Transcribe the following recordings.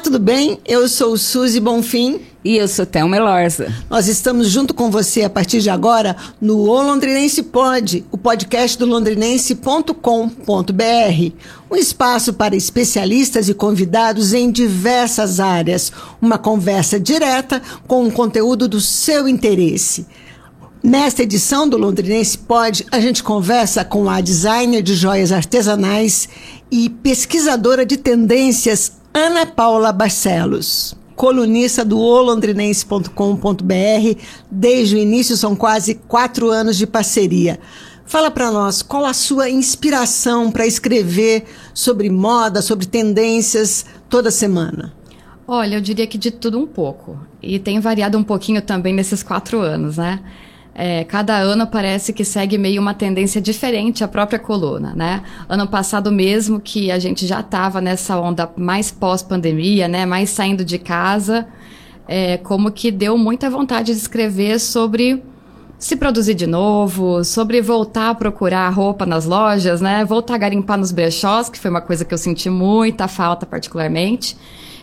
Olá, tudo bem? Eu sou Suzy Bonfim. E eu sou Thelma Elorza. Nós estamos junto com você a partir de agora no O Londrinense Pod, o podcast do londrinense.com.br. Um espaço para especialistas e convidados em diversas áreas. Uma conversa direta com o conteúdo do seu interesse. Nesta edição do Londrinense Pod, a gente conversa com a designer de joias artesanais e pesquisadora de tendências Ana Paula Barcelos. Colunista do olondrinense.com.br, desde o início são quase quatro anos de parceria. Fala para nós qual a sua inspiração para escrever sobre moda, sobre tendências toda semana. Olha, eu diria que de tudo um pouco. E tem variado um pouquinho também nesses quatro anos, né? É, cada ano parece que segue meio uma tendência diferente a própria coluna, né? Ano passado mesmo que a gente já estava nessa onda mais pós-pandemia, né? Mais saindo de casa, é, como que deu muita vontade de escrever sobre se produzir de novo, sobre voltar a procurar roupa nas lojas, né? Voltar a garimpar nos brechós, que foi uma coisa que eu senti muita falta particularmente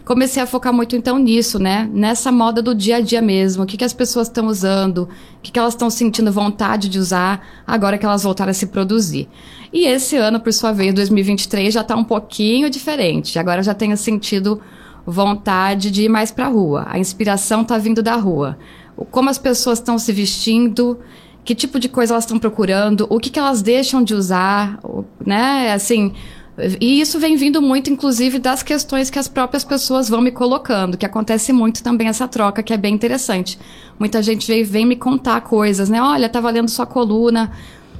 comecei a focar muito então nisso, né? Nessa moda do dia a dia mesmo. O que, que as pessoas estão usando, o que, que elas estão sentindo vontade de usar agora que elas voltaram a se produzir. E esse ano, por sua vez, 2023, já está um pouquinho diferente. Agora já tenho sentido vontade de ir mais para a rua. A inspiração está vindo da rua. Como as pessoas estão se vestindo, que tipo de coisa elas estão procurando, o que, que elas deixam de usar, né? Assim, e isso vem vindo muito, inclusive, das questões que as próprias pessoas vão me colocando, que acontece muito também essa troca, que é bem interessante. Muita gente vem, vem me contar coisas, né? Olha, estava lendo sua coluna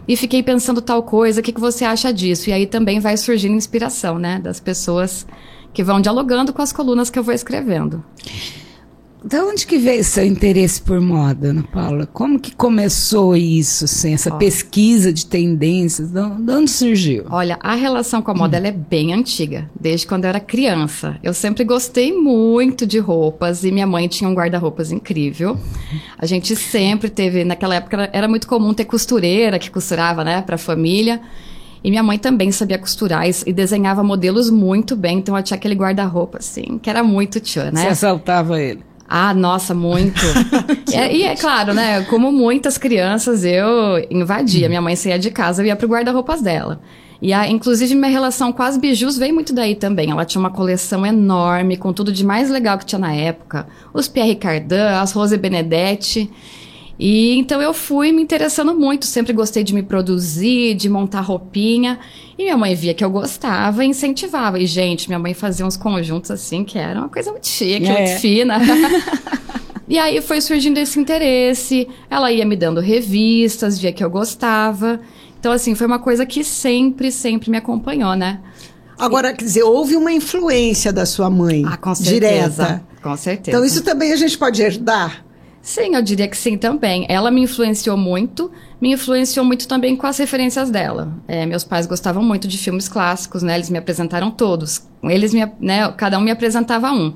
e fiquei pensando tal coisa, o que, que você acha disso? E aí também vai surgindo inspiração, né? Das pessoas que vão dialogando com as colunas que eu vou escrevendo. Da onde que veio seu interesse por moda, Ana Paula? Como que começou isso, assim, essa pesquisa de tendências? De onde surgiu? Olha, a relação com a moda hum. é bem antiga, desde quando eu era criança. Eu sempre gostei muito de roupas e minha mãe tinha um guarda-roupas incrível. A gente sempre teve, naquela época era muito comum ter costureira que costurava, né, para a família. E minha mãe também sabia costurar e desenhava modelos muito bem, então eu tinha aquele guarda-roupa, assim, que era muito tchan, né? Você assaltava ele? Ah, nossa, muito. é, e é claro, né? Como muitas crianças, eu invadia. Minha mãe saía de casa, eu ia pro guarda-roupas dela. E a, inclusive minha relação com as bijus veio muito daí também. Ela tinha uma coleção enorme, com tudo de mais legal que tinha na época. Os Pierre Cardin, as Rose Benedetti. E então eu fui me interessando muito, sempre gostei de me produzir, de montar roupinha. E minha mãe via que eu gostava e incentivava. E, gente, minha mãe fazia uns conjuntos assim que era uma coisa muito chique, é. muito fina. e aí foi surgindo esse interesse. Ela ia me dando revistas, via que eu gostava. Então, assim, foi uma coisa que sempre, sempre me acompanhou, né? Agora, quer dizer, houve uma influência da sua mãe. Ah, com certeza. Direta. Com certeza. Então, isso também a gente pode herdar? Sim, eu diria que sim também. Ela me influenciou muito, me influenciou muito também com as referências dela. É, meus pais gostavam muito de filmes clássicos, né? Eles me apresentaram todos. Eles me, né? Cada um me apresentava um.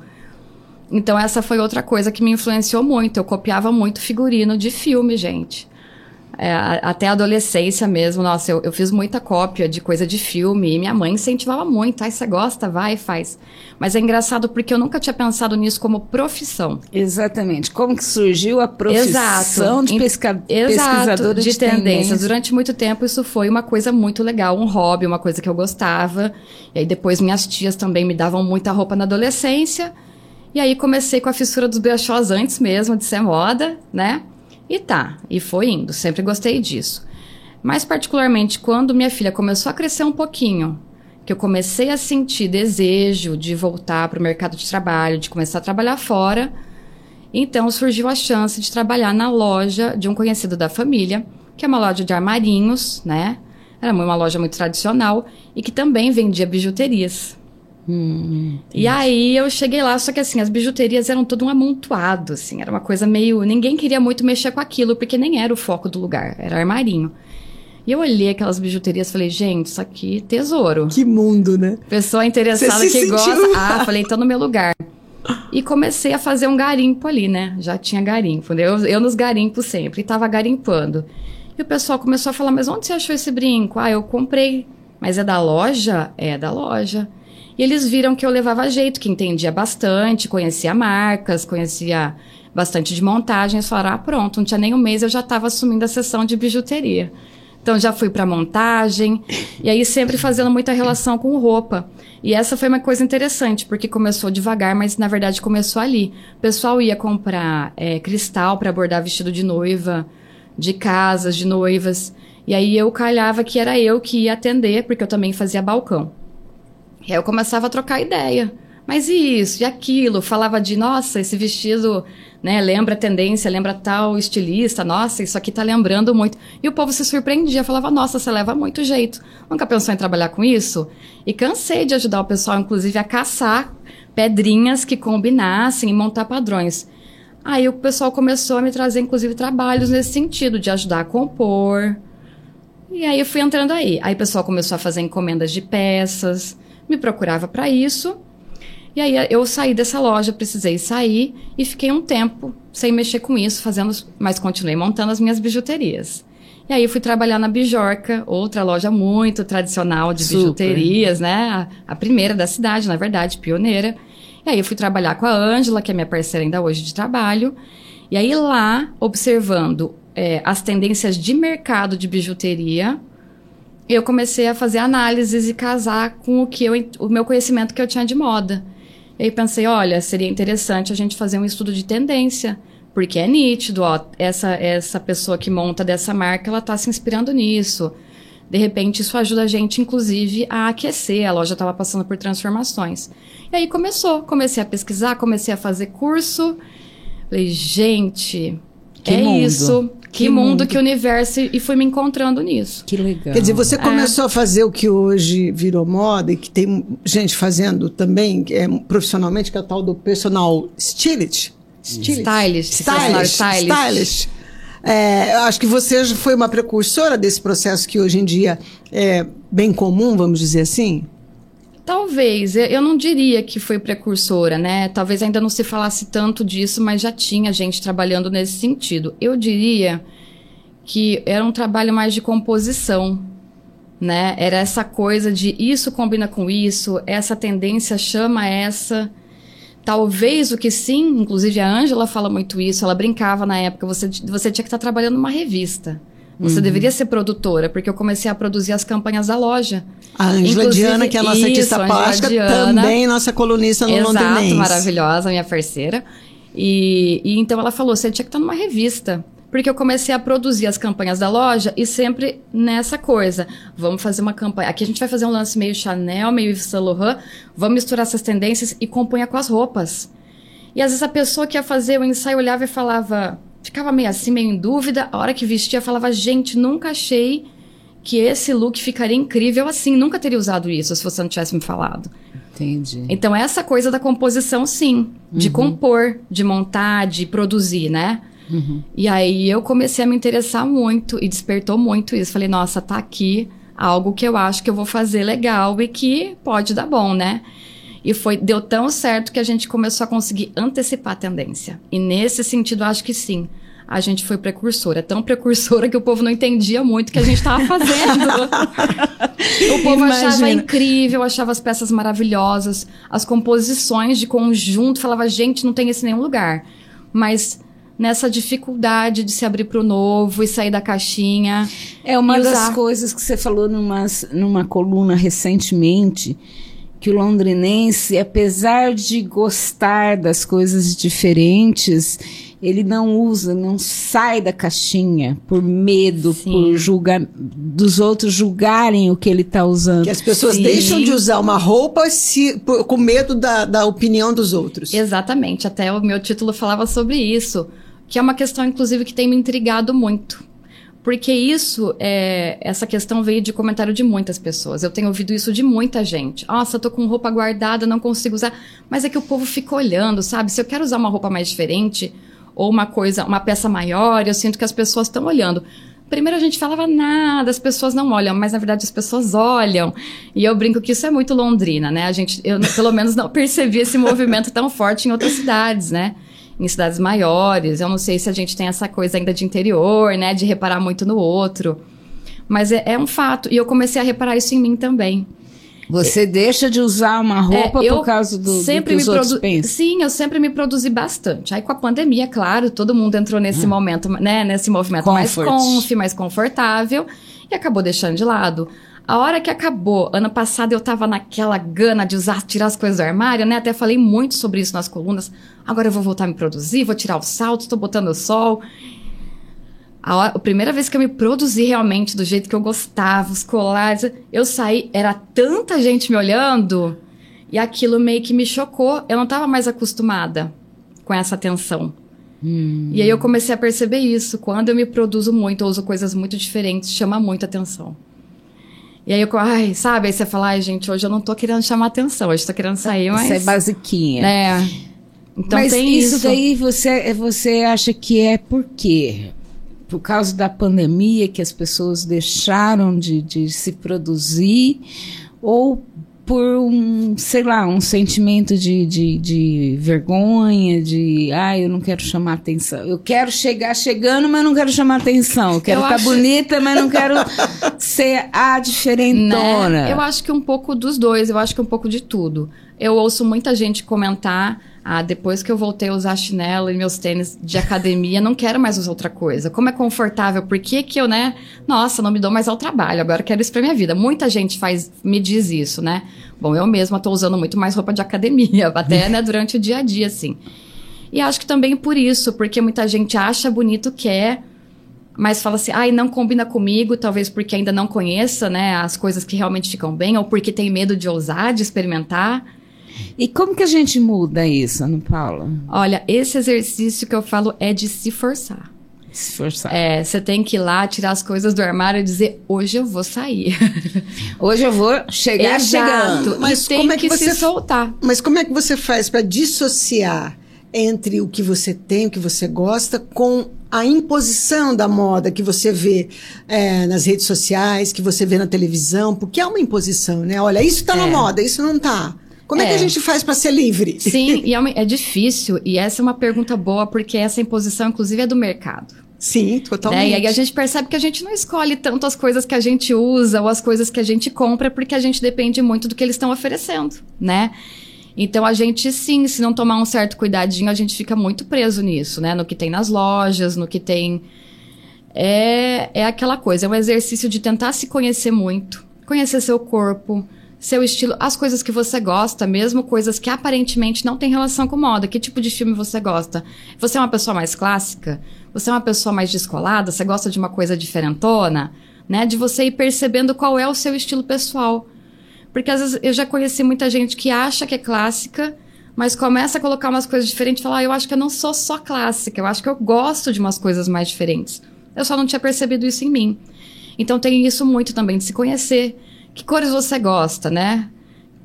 Então essa foi outra coisa que me influenciou muito. Eu copiava muito figurino de filme, gente é, até a adolescência mesmo, nossa, eu, eu, fiz muita cópia de coisa de filme e minha mãe incentivava muito. Ai, você gosta? Vai, faz. Mas é engraçado porque eu nunca tinha pensado nisso como profissão. Exatamente. Como que surgiu a profissão Exato. de pesca... Exato, pesquisadora de, de tendências. Tendência. Durante muito tempo isso foi uma coisa muito legal, um hobby, uma coisa que eu gostava. E aí depois minhas tias também me davam muita roupa na adolescência. E aí comecei com a fissura dos brechós antes mesmo de ser moda, né? E tá, e foi indo, sempre gostei disso. Mais particularmente quando minha filha começou a crescer um pouquinho, que eu comecei a sentir desejo de voltar para o mercado de trabalho, de começar a trabalhar fora. Então surgiu a chance de trabalhar na loja de um conhecido da família, que é uma loja de armarinhos, né? Era uma loja muito tradicional e que também vendia bijuterias. Hum, e aí eu cheguei lá, só que assim, as bijuterias eram todo um amontoado, assim, era uma coisa meio. Ninguém queria muito mexer com aquilo, porque nem era o foco do lugar, era armarinho. E eu olhei aquelas bijuterias e falei, gente, isso aqui é tesouro. Que mundo, né? Pessoa interessada que gosta. Ah, falei, tô no meu lugar. E comecei a fazer um garimpo ali, né? Já tinha garimpo, né? Eu, eu nos garimpos sempre, e tava garimpando. E o pessoal começou a falar, mas onde você achou esse brinco? Ah, eu comprei. Mas é da loja? É da loja. E eles viram que eu levava jeito, que entendia bastante, conhecia marcas, conhecia bastante de montagem. Eles falaram: ah, pronto, não tinha nem um mês, eu já estava assumindo a sessão de bijuteria. Então já fui para montagem, e aí sempre fazendo muita relação com roupa. E essa foi uma coisa interessante, porque começou devagar, mas na verdade começou ali. O pessoal ia comprar é, cristal para bordar vestido de noiva, de casas, de noivas. E aí eu calhava que era eu que ia atender, porque eu também fazia balcão. E aí eu começava a trocar ideia. Mas e isso, e aquilo? Falava de, nossa, esse vestido, né, lembra tendência, lembra tal estilista, nossa, isso aqui tá lembrando muito. E o povo se surpreendia, falava, nossa, você leva muito jeito. Nunca pensou em trabalhar com isso? E cansei de ajudar o pessoal, inclusive, a caçar pedrinhas que combinassem e montar padrões. Aí o pessoal começou a me trazer, inclusive, trabalhos nesse sentido, de ajudar a compor. E aí eu fui entrando aí. Aí o pessoal começou a fazer encomendas de peças, me procurava para isso. E aí eu saí dessa loja, precisei sair e fiquei um tempo sem mexer com isso, fazendo, mas continuei montando as minhas bijuterias. E aí fui trabalhar na Bijorca, outra loja muito tradicional de Super. bijuterias, né? A, a, primeira da cidade, na verdade, pioneira. E aí fui trabalhar com a Ângela, que é minha parceira ainda hoje de trabalho. E aí lá, observando é, as tendências de mercado de bijuteria, eu comecei a fazer análises e casar com o que eu, o meu conhecimento que eu tinha de moda. E aí pensei, olha, seria interessante a gente fazer um estudo de tendência, porque é nítido, ó, essa essa pessoa que monta dessa marca, ela está se inspirando nisso. De repente, isso ajuda a gente, inclusive, a aquecer. A loja estava passando por transformações. E aí começou, comecei a pesquisar, comecei a fazer curso. Falei, gente, que é mundo. isso. Que, que mundo, mundo, que universo, e fui me encontrando nisso. Que legal. Quer dizer, você é. começou é. a fazer o que hoje virou moda e que tem gente fazendo também é, profissionalmente, que é o tal do personal stylist. Stylist. Stylist. Stylist. Stylist. stylist. É, acho que você foi uma precursora desse processo que hoje em dia é bem comum, vamos dizer assim. Talvez, eu não diria que foi precursora, né? Talvez ainda não se falasse tanto disso, mas já tinha gente trabalhando nesse sentido. Eu diria que era um trabalho mais de composição, né? Era essa coisa de isso combina com isso, essa tendência chama essa. Talvez o que sim, inclusive a Ângela fala muito isso, ela brincava na época, você, você tinha que estar trabalhando numa revista. Você uhum. deveria ser produtora, porque eu comecei a produzir as campanhas da loja. A Angela Diana, que é a nossa isso, artista plástica, Diana, também nossa colunista no exato, maravilhosa, minha parceira. E, e então ela falou, você tinha que estar numa revista. Porque eu comecei a produzir as campanhas da loja e sempre nessa coisa. Vamos fazer uma campanha. Aqui a gente vai fazer um lance meio Chanel, meio Yves Saint Laurent. Vamos misturar essas tendências e compunha com as roupas. E às vezes a pessoa que ia fazer o ensaio olhava e falava: ficava meio assim, meio em dúvida. A hora que vestia, falava, gente, nunca achei que esse look ficaria incrível assim. Nunca teria usado isso se você não tivesse me falado. Entendi. Então, essa coisa da composição, sim. De uhum. compor, de montar, de produzir, né? Uhum. E aí eu comecei a me interessar muito e despertou muito isso. Falei, nossa, tá aqui algo que eu acho que eu vou fazer legal e que pode dar bom, né? E foi deu tão certo que a gente começou a conseguir antecipar a tendência. E nesse sentido, acho que sim. A gente foi precursora, tão precursora que o povo não entendia muito o que a gente estava fazendo. o povo Imagina. achava incrível, achava as peças maravilhosas, as composições de conjunto, falava, gente, não tem esse em nenhum lugar. Mas nessa dificuldade de se abrir para o novo e sair da caixinha. É uma das usar... coisas que você falou numa, numa coluna recentemente que o londrinense, apesar de gostar das coisas diferentes, ele não usa, não sai da caixinha por medo, Sim. por julgar, dos outros julgarem o que ele está usando. Que as pessoas Sim. deixam de usar uma roupa se, por, com medo da, da opinião dos outros. Exatamente, até o meu título falava sobre isso, que é uma questão, inclusive, que tem me intrigado muito. Porque isso, é, essa questão veio de comentário de muitas pessoas. Eu tenho ouvido isso de muita gente. Nossa, tô com roupa guardada, não consigo usar. Mas é que o povo fica olhando, sabe? Se eu quero usar uma roupa mais diferente, ou uma coisa, uma peça maior, eu sinto que as pessoas estão olhando. Primeiro a gente falava nada, as pessoas não olham, mas na verdade as pessoas olham. E eu brinco que isso é muito Londrina, né? A gente, eu pelo menos não percebi esse movimento tão forte em outras cidades, né? Em cidades maiores. Eu não sei se a gente tem essa coisa ainda de interior, né? De reparar muito no outro. Mas é, é um fato. E eu comecei a reparar isso em mim também. Você deixa de usar uma roupa É, por causa do, do sempre que os me outros pensam? Sim, eu sempre me produzi bastante. Aí com a pandemia, claro, todo mundo entrou nesse momento, né, nesse movimento mais Hum. Comfort. conf, mais confortável e acabou deixando de lado. A hora que acabou, ano passado eu tava naquela gana de usar, tirar as coisas do armário, né? Até falei muito sobre isso nas colunas. Agora eu vou voltar a me produzir, vou tirar o salto, tô botando o sol. A, hora- a primeira vez que eu me produzi realmente do jeito que eu gostava, os colares, eu saí, era tanta gente me olhando e aquilo meio que me chocou. Eu não estava mais acostumada com essa atenção. E aí eu comecei a perceber isso. Quando eu me produzo muito, eu uso coisas muito diferentes, chama muita atenção. E aí eu, ai, sabe? Aí você fala, ai, gente, hoje eu não tô querendo chamar atenção, hoje eu tô querendo sair, mas. Isso é basiquinha. É. Então Mas tem isso, isso. daí você, você acha que é por quê? Por causa da pandemia que as pessoas deixaram de, de se produzir ou por um, sei lá, um sentimento de, de, de vergonha, de ah, eu não quero chamar atenção. Eu quero chegar chegando, mas não quero chamar atenção. Eu quero estar acho- bonita, mas não quero ser a diferentona. Né? Eu acho que um pouco dos dois, eu acho que um pouco de tudo. Eu ouço muita gente comentar, ah, depois que eu voltei a usar chinelo e meus tênis de academia, não quero mais usar outra coisa. Como é confortável, por que que eu, né? Nossa, não me dou mais ao trabalho, agora quero isso pra minha vida. Muita gente faz, me diz isso, né? Bom, eu mesma tô usando muito mais roupa de academia, até, né, durante o dia a dia, assim. E acho que também por isso, porque muita gente acha bonito, quer, mas fala assim, ai, não combina comigo, talvez porque ainda não conheça, né, as coisas que realmente ficam bem, ou porque tem medo de ousar, de experimentar. E como que a gente muda isso, Ana Paula? Olha, esse exercício que eu falo é de se forçar. Se forçar. É, você tem que ir lá, tirar as coisas do armário e dizer, hoje eu vou sair. Hoje eu vou chegar chegando. Mas e tem como é que, que se você- soltar. Mas como é que você faz para dissociar entre o que você tem, o que você gosta, com a imposição da moda que você vê é, nas redes sociais, que você vê na televisão? Porque é uma imposição, né? Olha, isso tá na É. moda, isso não tá. Como é, que É. a gente faz para ser livre? Sim, e é, uma- é difícil, e essa é uma pergunta boa, porque essa imposição, inclusive, é do mercado. Sim, totalmente. Né? E aí a gente percebe que a gente não escolhe tanto as coisas que a gente usa ou as coisas que a gente compra, porque a gente depende muito do que eles estão oferecendo, né? Então a gente sim, se não tomar um certo cuidadinho, a gente fica muito preso nisso, né? No que tem nas lojas, no que tem. É, é aquela coisa, é um exercício de tentar se conhecer muito, conhecer seu corpo, seu estilo, as coisas que você gosta, mesmo coisas que aparentemente não têm relação com moda. Que tipo de filme você gosta? Você é uma pessoa mais clássica? Você é uma pessoa mais descolada? Você gosta de uma coisa diferentona? Né? De você ir percebendo qual é o seu estilo pessoal. Porque às vezes eu já conheci muita gente que acha que é clássica, mas começa a colocar umas coisas diferentes e fala: ah, eu acho que eu não sou só clássica, eu acho que eu gosto de umas coisas mais diferentes. Eu só não tinha percebido isso em mim. Então tem isso muito também de se conhecer. Que cores você gosta, né?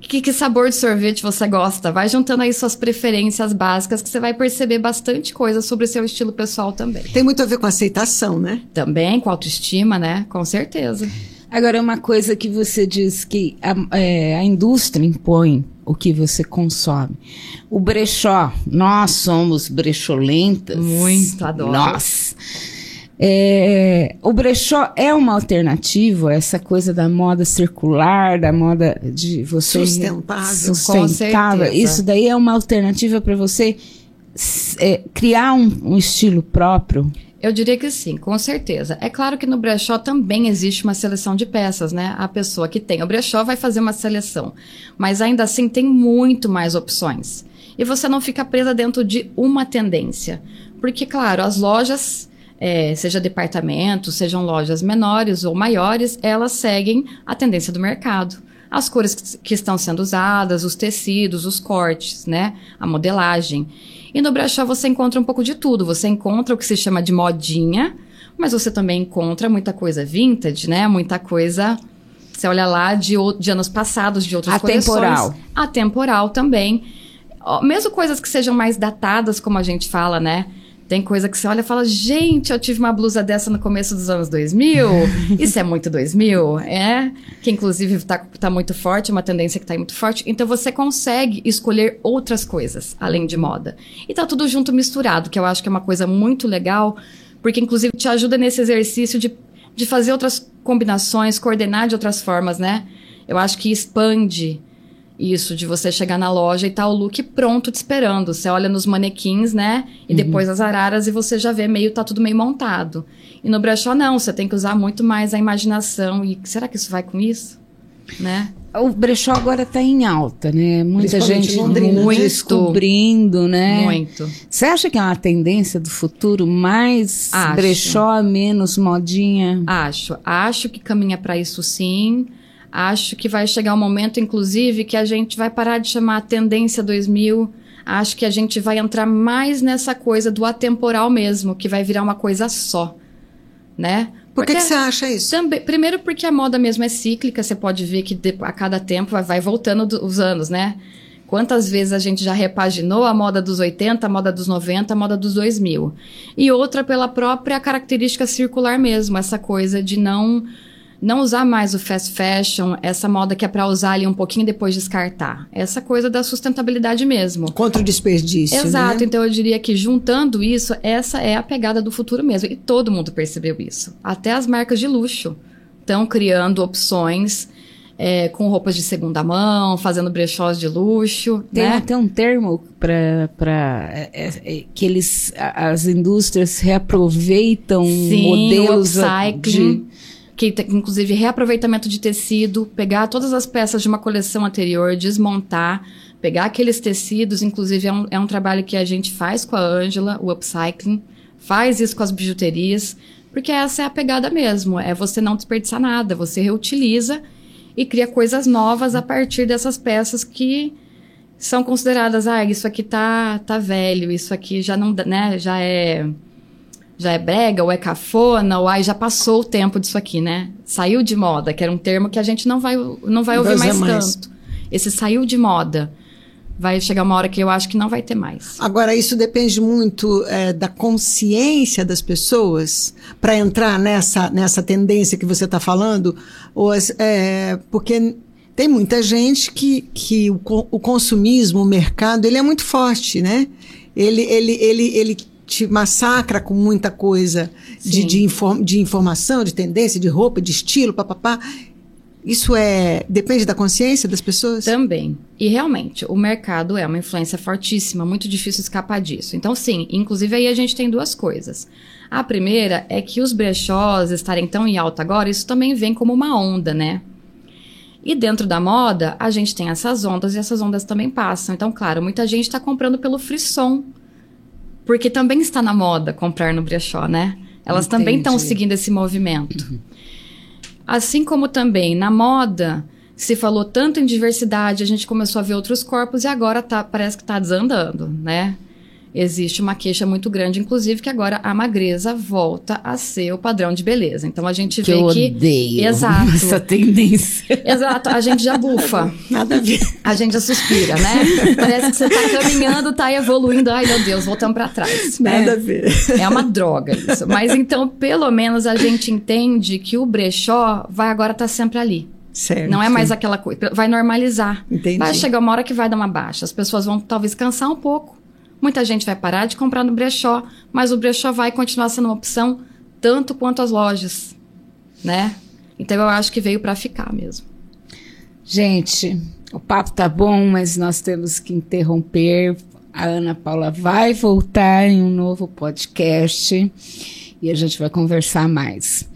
Que, que sabor de sorvete você gosta? Vai juntando aí suas preferências básicas que você vai perceber bastante coisa sobre o seu estilo pessoal também. Tem muito a ver com aceitação, né? Também com autoestima, né? Com certeza. Agora, uma coisa que você diz que a, é, a indústria impõe o que você consome. O brechó, nós somos brecholentas. Muito, adoro. Nós. É, o brechó é uma alternativa, essa coisa da moda circular, da moda de você Sustentável. sustentável. Isso daí é uma alternativa para você é, criar um, um estilo próprio. Eu diria que sim, com certeza. É claro que no brechó também existe uma seleção de peças, né? A pessoa que tem o brechó vai fazer uma seleção. Mas ainda assim tem muito mais opções. E você não fica presa dentro de uma tendência. Porque, claro, as lojas, é, seja departamentos, sejam lojas menores ou maiores, elas seguem a tendência do mercado. As cores que, que estão sendo usadas, os tecidos, os cortes, né? A modelagem. E no brechó você encontra um pouco de tudo. Você encontra o que se chama de modinha, mas você também encontra muita coisa vintage, né? Muita coisa. Você olha lá de, de anos passados, de outras Atemporal. coleções. Atemporal também. Ó, Mesmo coisas que sejam mais datadas, como a gente fala, né? Tem coisa que você olha e fala, gente, eu tive uma blusa dessa no começo dos anos 2000. Isso é muito 2000, é? Que inclusive tá, tá muito forte, uma tendência que tá aí muito forte. Então você consegue escolher outras coisas, além de moda. E tá tudo junto misturado, que eu acho que é uma coisa muito legal, porque inclusive te ajuda nesse exercício de, de fazer outras combinações, coordenar de outras formas, né? Eu acho que expande isso de você chegar na loja e tá o look pronto te esperando. Você olha nos manequins, né? E uhum. depois as araras e você já vê meio, tá tudo meio montado. E no brechó não, você tem que usar muito mais a imaginação. E será que isso vai com isso? Né? O brechó agora está em alta, né? Muita gente Londrina, muito descobrindo, né? Muito. Você acha que é uma tendência do futuro mais Acho. brechó, menos modinha? Acho. Acho que caminha para isso sim. Acho que vai chegar um momento, inclusive, que a gente vai parar de chamar a tendência 2000. Acho que a gente vai entrar mais nessa coisa do atemporal mesmo, que vai virar uma coisa só, né? Por que, que você acha isso? Também, primeiro porque a moda mesmo é cíclica, você pode ver que a cada tempo vai, vai voltando do, os anos, né? Quantas vezes a gente já repaginou a moda dos 80, a moda dos 90, a moda dos 2000. E outra pela própria característica circular mesmo, essa coisa de não não usar mais o fast fashion, essa moda que é para usar ali um pouquinho e depois descartar. Essa coisa da sustentabilidade mesmo. Contra o desperdício. Exato. Né? Então eu diria que juntando isso, essa é a pegada do futuro mesmo. E todo mundo percebeu isso. Até as marcas de luxo estão criando opções. É, com roupas de segunda mão, fazendo brechós de luxo. Tem né? até um termo para é, é, é, que eles as indústrias reaproveitam Sim, modelos de que inclusive reaproveitamento de tecido, pegar todas as peças de uma coleção anterior, desmontar, pegar aqueles tecidos, inclusive é um, é um trabalho que a gente faz com a Ângela, o upcycling, faz isso com as bijuterias, porque essa é a pegada mesmo, é você não desperdiçar nada, você reutiliza e cria coisas novas a partir dessas peças que são consideradas, ah, isso aqui tá, tá velho, isso aqui já não, né, já é já é brega, ou é cafona, ou aí já passou o tempo disso aqui, né? Saiu de moda, que era um termo que a gente não vai, não vai ouvir mais, mais tanto. Esse saiu de moda. Vai chegar uma hora que eu acho que não vai ter mais. Agora, isso depende muito é, da consciência das pessoas para entrar nessa, nessa tendência que você está falando, ou, é, porque tem muita gente que, que o, o consumismo, o mercado, ele é muito forte, né? Ele, ele, ele, ele te massacra com muita coisa de, de, inform, de, informação, de tendência, de roupa, de estilo, papapá. Isso é depende da consciência das pessoas? Também. E realmente, o mercado é uma influência fortíssima, muito difícil escapar disso. Então, sim, inclusive aí a gente tem duas coisas. A primeira é que os brechós estarem tão em alta agora, isso também vem como uma onda, né? E dentro da moda, a gente tem essas ondas e essas ondas também passam. Então, claro, muita gente está comprando pelo frisson porque também está na moda comprar no brechó, né? Elas Entendi. também estão seguindo esse movimento. Uhum. Assim como também na moda se falou tanto em diversidade, a gente começou a ver outros corpos e agora tá, parece que está desandando, né? Existe uma queixa muito grande, inclusive, que agora a magreza volta a ser o padrão de beleza. Então a gente que vê eu que. Odeio Exato. Essa tendência. Exato, a gente já bufa. Nada a ver. A gente já suspira, né? Parece que você tá caminhando, tá evoluindo. Ai, meu Deus, voltamos para trás. Nada é, a ver. É uma droga isso. Mas então, pelo menos a gente entende que o brechó vai agora estar tá sempre ali. Certo. Não é mais aquela coisa. Vai normalizar. Entendi. Vai chegar uma hora que vai dar uma baixa. As pessoas vão talvez cansar um pouco. Muita gente vai parar de comprar no brechó, mas o brechó vai continuar sendo uma opção tanto quanto as lojas, né? Então eu acho que veio para ficar mesmo. Gente, o papo tá bom, mas nós temos que interromper. A Ana Paula vai voltar em um novo podcast e a gente vai conversar mais.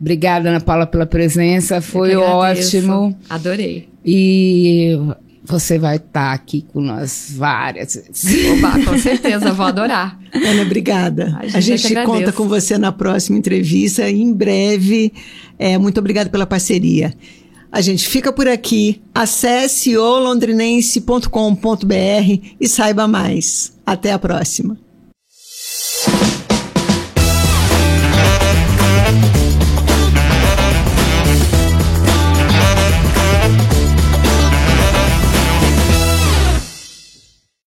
Obrigada, Ana Paula, pela presença. Foi ótimo. Adorei. E você vai estar tá aqui com nós várias vezes. Oba, com certeza, vou adorar. Ana, obrigada. A gente, a gente conta com você na próxima entrevista, em breve. É, muito obrigada pela parceria. A gente fica por aqui. Acesse o londrinense.com.br e saiba mais. Até a próxima.